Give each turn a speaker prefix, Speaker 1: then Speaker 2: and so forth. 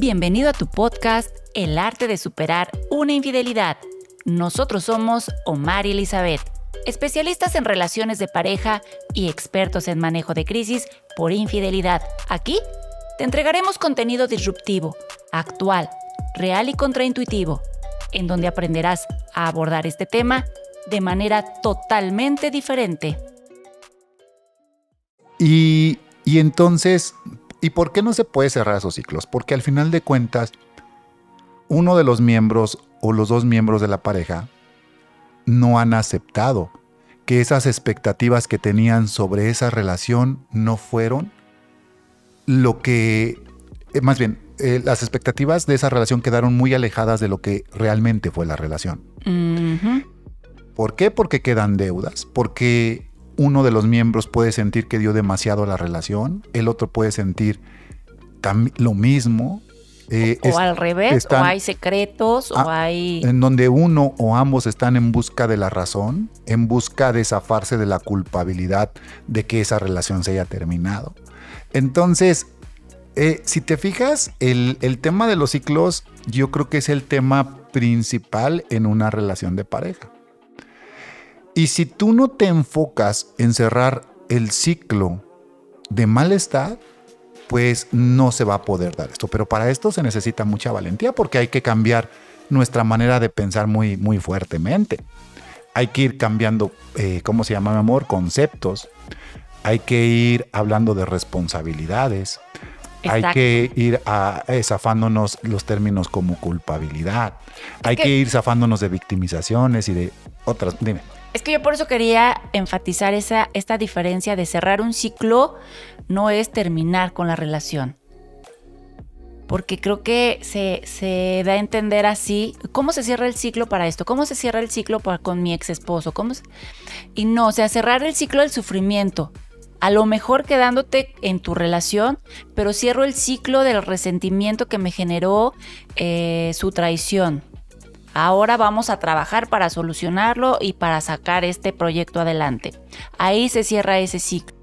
Speaker 1: Bienvenido a tu podcast El arte de superar una infidelidad. Nosotros somos Omar y Elizabeth, especialistas en relaciones de pareja y expertos en manejo de crisis por infidelidad. Aquí te entregaremos contenido disruptivo, actual, real y contraintuitivo, en donde aprenderás a abordar este tema de manera totalmente diferente.
Speaker 2: Y, y entonces, ¿y por qué no se puede cerrar esos ciclos? Porque al final de cuentas, uno de los miembros o los dos miembros de la pareja no han aceptado que esas expectativas que tenían sobre esa relación no fueron lo que, eh, más bien, eh, las expectativas de esa relación quedaron muy alejadas de lo que realmente fue la relación. ¿Por qué? Porque quedan deudas, porque uno de los miembros puede sentir que dio demasiado a la relación, el otro puede sentir lo mismo.
Speaker 1: Eh, o al revés, o hay secretos, o hay...
Speaker 2: En donde uno o ambos están en busca de la razón, en busca de zafarse de la culpabilidad de que esa relación se haya terminado. Entonces, eh, si te fijas, el, el tema de los ciclos yo creo que es el tema principal en una relación de pareja. Y si tú no te enfocas en cerrar el ciclo de malestar, pues no se va a poder dar esto. Pero para esto se necesita mucha valentía porque hay que cambiar nuestra manera de pensar muy, muy fuertemente. Hay que ir cambiando, eh, ¿cómo se llama, mi amor? Conceptos. Hay que ir hablando de responsabilidades. Hay que ir a, eh, zafándonos los términos como culpabilidad. Hay que... que ir zafándonos de victimizaciones y de otras. Dime.
Speaker 1: Es que yo por eso quería enfatizar esa, esta diferencia de cerrar un ciclo no es terminar con la relación. Porque creo que se, da a entender así, ¿cómo se cierra el ciclo para esto? ¿Cómo se cierra el ciclo para, con mi ex esposo? ¿Cómo Y no, o sea, cerrar el ciclo del sufrimiento. A lo mejor quedándote en tu relación, pero cierro el ciclo del resentimiento que me generó eh, su traición Ahora vamos a trabajar para solucionarlo y para sacar este proyecto adelante. Ahí se cierra ese ciclo.